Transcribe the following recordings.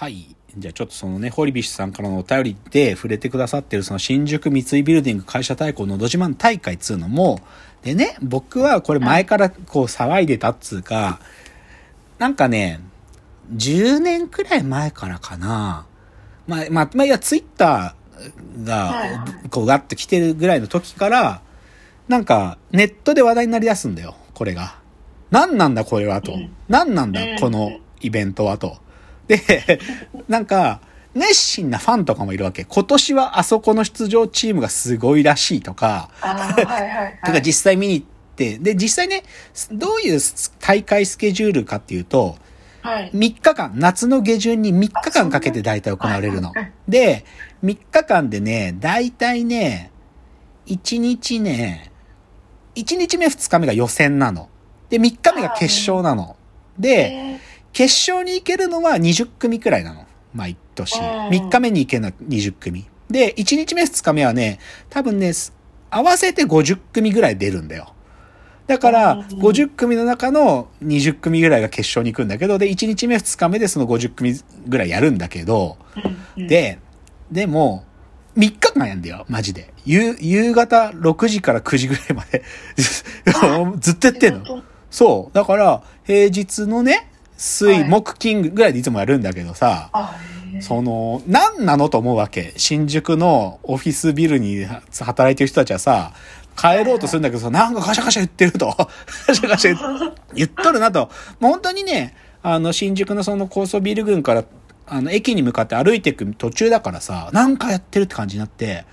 はい。じゃあちょっとそのね、ホリビッシュさんからのお便りで触れてくださってるその新宿三井ビルディング会社対抗のど自慢大会っつうのも、でね、僕はこれ前からこう騒いでたっつうか、なんかね、10年くらい前からかな。まあ、まあ、まあ、いや、ツイッターが、こう、ガッと来てるぐらいの時から、なんか、ネットで話題になり出すんだよ、これが。何なんだ、これは、と。何なんだ、このイベントは、と。で、なんか、熱心なファンとかもいるわけ。今年はあそこの出場チームがすごいらしいとか、はいはいはい。とか実際見に行って、で、実際ね、どういう大会スケジュールかっていうと、はい。3日間、夏の下旬に3日間かけて大体行われるの。で、3日間でね、大体ね、1日ね、1日目2日目が予選なの。で、3日目が決勝なの。で、えー決勝に行けるのは20組くらいなの。毎年。うん3日目に行けるのは20組。で、1日目2日目はね、多分ね、合わせて50組ぐらい出るんだよ。だから、うん50組の中の20組ぐらいが決勝に行くんだけど、で、1日目2日目でその50組ぐらいやるんだけど、で、でも、3日間やんだよ、マジで。夕、夕方6時から9時ぐらいまで、ずっとやってんの。の。そう。だから、平日のね、水、はい木、金ぐらいでいつもやるんだけどさ、その、何なのと思うわけ。新宿のオフィスビルに働いてる人たちはさ、帰ろうとするんだけどさ、なんかカシャカシャ言ってると。カシャカシャ 言っとるなと。もう本当にね、あの、新宿のその高層ビル群から、あの、駅に向かって歩いていく途中だからさ、なんかやってるって感じになって、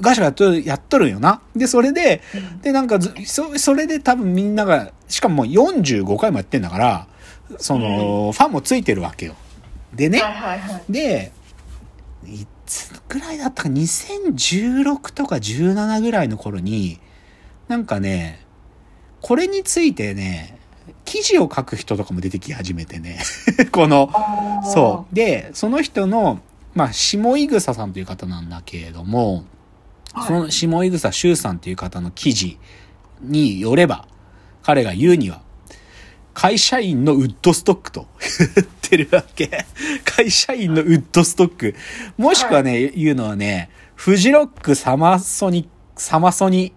ガシャガシャやっとる、んよな。で、それで、で、なんかず、そ、それで多分みんなが、しかももう45回もやってんだから、その、ファンもついてるわけよ。でね、はいはいはい。で、いつぐらいだったか、2016とか17ぐらいの頃に、なんかね、これについてね、記事を書く人とかも出てき始めてね、この、そう。で、その人の、まあ、下井草さんという方なんだけれども、はいその下井草修さんという方の記事によれば、彼が言うには、会社員のウッドストックと言ってるわけ。会社員のウッドストック。もしくはね、言うのはね、フジロック、サマソニ、サマソニ、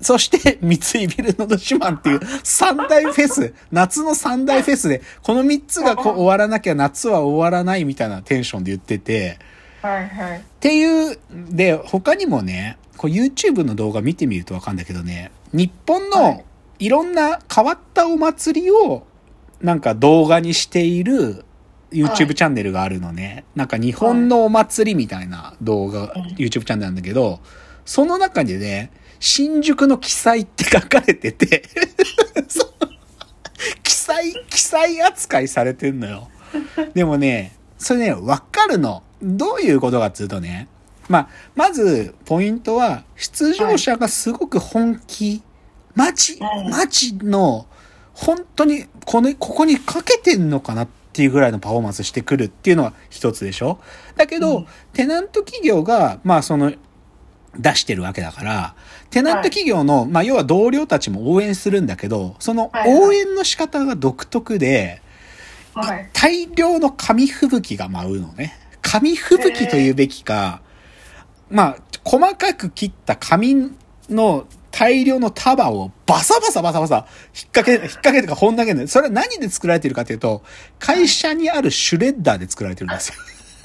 そして、三井ビルのど自慢っていう三大フェス、夏の三大フェスで、この三つがこう終わらなきゃ夏は終わらないみたいなテンションで言ってて、はいはい。っていう、で、他にもね、こう YouTube の動画見てみるとわかるんだけどね、日本はのいろんな変わったお祭りをなんか動画にしているは YouTube いチャンネルがあるのね。なんか日本のお祭りみたいな動画、うん YouTube チャンネルなんだけど、その中でね、新宿の記載って書かれてて、記載、記載扱いされてんのよ。でもね、それね、わかるの。どういうことかっていうとね、まあ、まず、ポイントは、出場者がすごく本気、マジう、んマジの、本当に、この、ここにかけてんのかなっていうぐらいのパフォーマンスしてくるっていうのは一つでしょ？だけど、うん。テナント企業が、まあ、その、出してるわけだから、テナント企業の、まあ、要は同僚たちも応援するんだけど、そのはいはい。応援の仕方が独特で、はい。大量の紙吹雪が舞うのね。紙吹雪というべきか、まあ、細かく切った紙の大量の束をバサバサバサバサ引っ掛け、引っ掛けとか本投げるの。それは何で作られてるかというと、会社にあるシュレッダーで作られてるんですよ。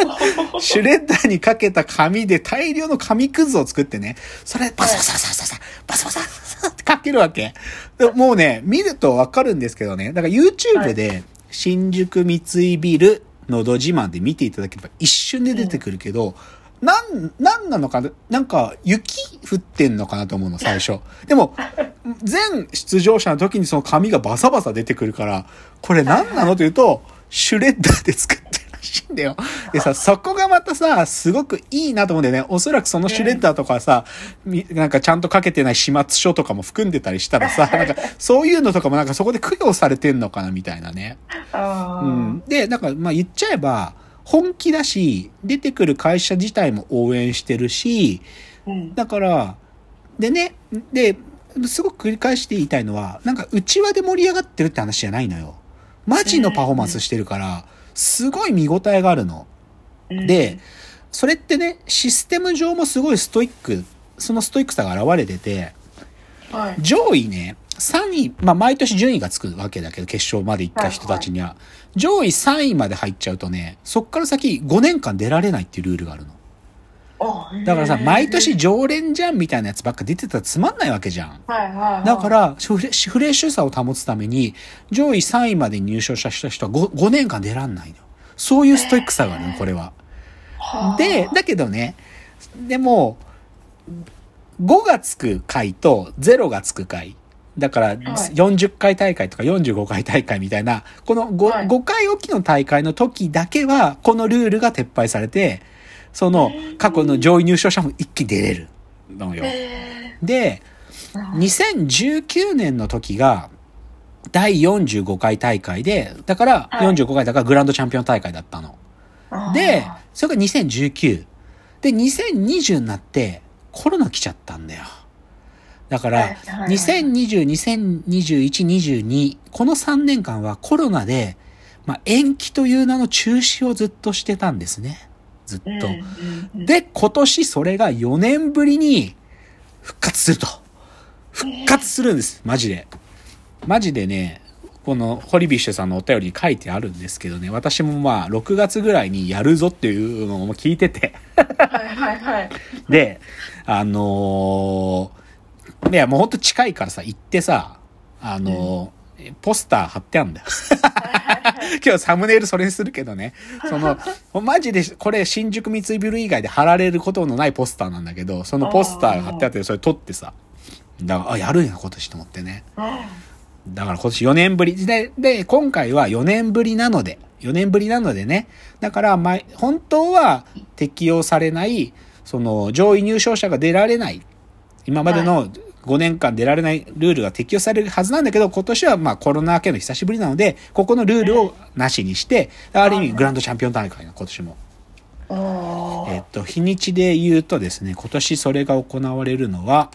シュレッダーにかけた紙で大量の紙くずを作ってね、それバサバサバサバサバサバサバサってかけるわけ。でもうね、見るとわかるんですけどね、だから YouTube で新宿三井ビルのど自慢で見ていただければ一瞬で出てくるけど、なん、なんなのかななんか雪降ってんのかなと思うの、最初。でも、全出場者の時にその紙がバサバサ出てくるから、これ何なのというと、シュレッダーで作ってるらしいんだよ。でさ、そこがまたさ、すごくいいなと思うんだよね。おそらくそのシュレッダーとかさ、みなんかちゃんとかけてない始末書とかも含んでたりしたらさ、なんかそういうのとかもなんかそこで供養されてんのかなみたいなね。うん。で、なんかまあ言っちゃえば、本気だし、出てくる会社自体も応援してるし、うん。だから、でね、で、すごく繰り返して言いたいのは、なんか内輪で盛り上がってるって話じゃないのよ。マジのパフォーマンスしてるから、すごい見応えがあるの。うんで、それってね、システム上もすごいストイック、そのストイックさが現れてて、はい。上位ね、3位、まあ毎年順位がつくわけだけど、決勝まで行った人たちには、上位3位まで入っちゃうとね、そっから先5年間出られないっていうルールがあるの。あだからさ、毎年常連じゃんみたいなやつばっか出てたらつまんないわけじゃん。はいはいはい。だから、フレフレッシュさを保つために、上位3位までに入賞した人は 5, 5年間出らんないの。そういうストイックさがあるの、これは。はあで、だけどね、でも、5がつく回と0がつく回。だから、40回大会とか45回大会みたいな、この 5,、はい5回おきの大会の時だけは、このルールが撤廃されて、その過去の上位入賞者も一気に出れるのよ。へで、ー2019年の時が、第45回大会で、だからはい45回だからグランドチャンピオン大会だったの。で、それが2019。で、2020になってコロナ来ちゃったんだよ。だからはいはいは、い2020、2021、22、この3年間はコロナで、まあ、延期という名の中止をずっとしてたんですね。ずっと。で、今年それが4年ぶりに復活すると。復活するんです。マジで。マジでね、このホリビッシュさんのお便りに書いてあるんですけどね、私もまあ6月ぐらいにやるぞっていうのも聞いてて。はいはいはい。で、あのーいやもうほんと近いからさ、行ってさ、あのーポスター貼ってあるんだよ。今日サムネイルそれにするけどね。その、マジで、これ新宿三井ビル以外で貼られることのないポスターなんだけど、そのポスターが貼ってあって、それ撮ってさ。だから、あ、やるんや、今年と思ってね。だから今年4年ぶり。で、で、今回は4年ぶりなので、4年ぶりなのでね。だから、ま、本当は適用されない、その、上位入賞者が出られない。今までの5年間出られないルールが適用されるはずなんだけど、今年はまあコロナ明けの久しぶりなので、ここのルールをなしにして、ある意味グランドチャンピオン大会の今年も。えっと、日にちで言うとですね、今年それが行われるのは、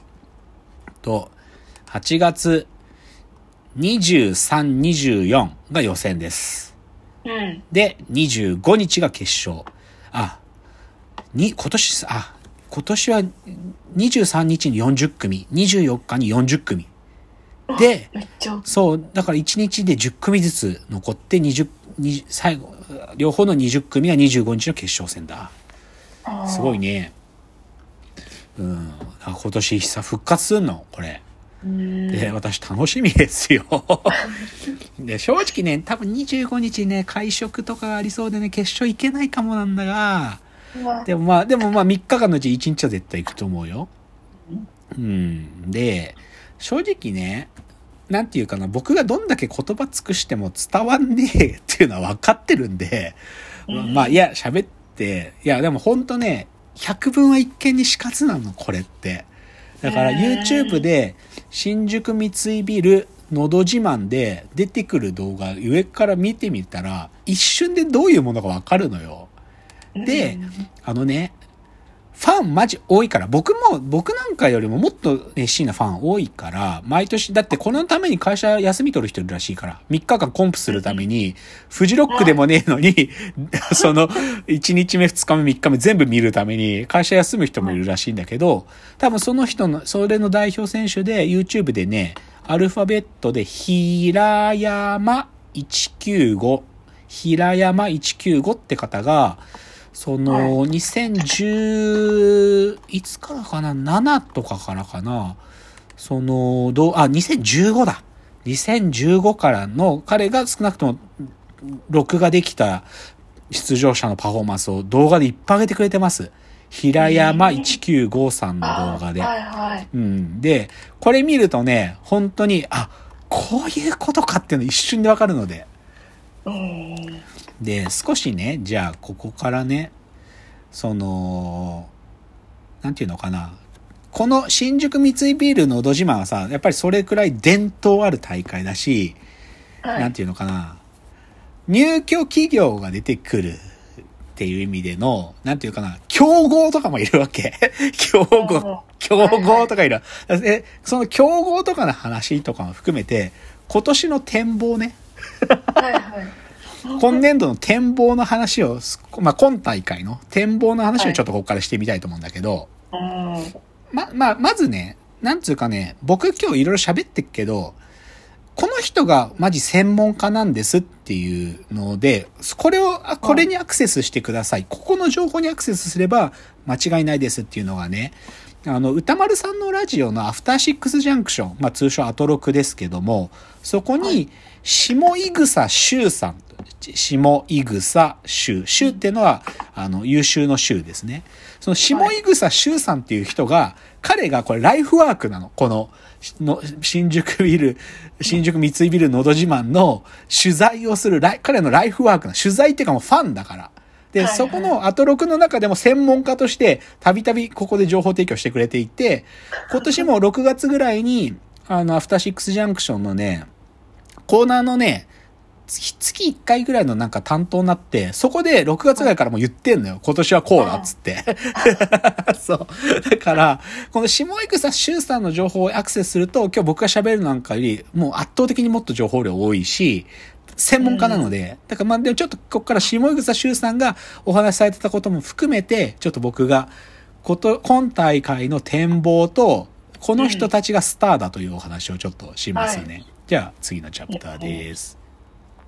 と、8月23、24が予選です。うん。で、25日が決勝。あ、に、今年、あ、今年は23日に40組、24日に40組。で。そう、だから1日で10組ずつ残って20、20最後、両方の20組が25日の決勝戦だ。すごいね。ね。うん。あ今年さ、復活すんのこれ。うんで、私楽しみですよ。で、正直ね、多分25日ね、会食とかがありそうでね、決勝行けないかもなんだが、でもまあ、でもまあ3日間のうち1日は絶対行くと思うよ。うん。で、正直ね、なんていうかな、僕がどんだけ言葉尽くしても伝わんねえっていうのは分かってるんで、うんまあ、いや、喋って、いや、でも本当ね、百聞は一見にしかずなの、これって。だから YouTube で、新宿三井ビル、のど自慢で出てくる動画、上から見てみたら、一瞬でどういうものかわかるのよ。で、あのね、ファンマジ多いから、僕も、僕なんかよりももっと熱心なファン多いから、毎年、だってこのために会社休み取る人いるらしいから、3日間コンプするために、フジロックでもねえのに、その、1日目、2日目、3日目全部見るために、会社休む人もいるらしいんだけど、多分その人の、それの代表選手で、YouTube でね、アルファベットで、ひらやま195、ひらやま195って方が、その、2010、いつからかな ?7 とかからかな？その、どう、あ、2015だ。2015からの、彼が少なくとも、録画できた出場者のパフォーマンスを動画でいっぱい上げてくれてます。平山1953の動画で。はいはい。うん。で、これ見るとね、本当に、あ、こういうことかっていうの一瞬でわかるので。うん。で、少しね、じゃあ、ここからね、その、なんていうのかな。この新宿三井ビールのど自慢はさ、やっぱりそれくらい伝統ある大会だし、はいなんていうのかな。入居企業が出てくるっていう意味での、なんていうかな、競合とかもいるわけ。競合、競合とかいる。え、その競合とかの話とかも含めて、今年の展望ね。はいはい。今年度の展望の話を、まあ、今大会の展望の話をちょっとここからしてみたいと思うんだけど、うん。ま、まあ、まずね、なんつうかね、僕今日いろいろ喋ってっけど、この人がマジ専門家なんですっていうので、これを、あこれにアクセスしてください。ここの情報にアクセスすれば間違いないですっていうのがね、あの、歌丸さんのラジオのアフターシックスジャンクション、まあ通称アトロクですけども、そこに、下井草修さん、下井草修、修っていうのは、あの、優秀の修ですね。その下井草修さんっていう人が、彼がこれライフワークなの。この、の新宿ビル、新宿三井ビルのど自慢の取材をするライ、彼のライフワークな、取材っていうかもうファンだから。で、はいはいそこのアトロクの中でも専門家として、たびたびここで情報提供してくれていて、今年も 6月ぐらいに、あの、アフターシックスジャンクションのね、コーナーのね、月月1回ぐらいのなんか担当になって、そこで6月ぐらいからもう言ってんのよ。今年はこうだっつって。そう。だから、この下井草修さんの情報をアクセスすると、今日僕が喋るなんかより、もう圧倒的にもっと情報量多いし、専門家なので、だからまあでもちょっとここから下井草修さんがお話しされてたことも含めて、ちょっと僕が、こと、今大会の展望と、この人たちがスターだというお話をちょっとしますね。じゃあ次のチャプターです。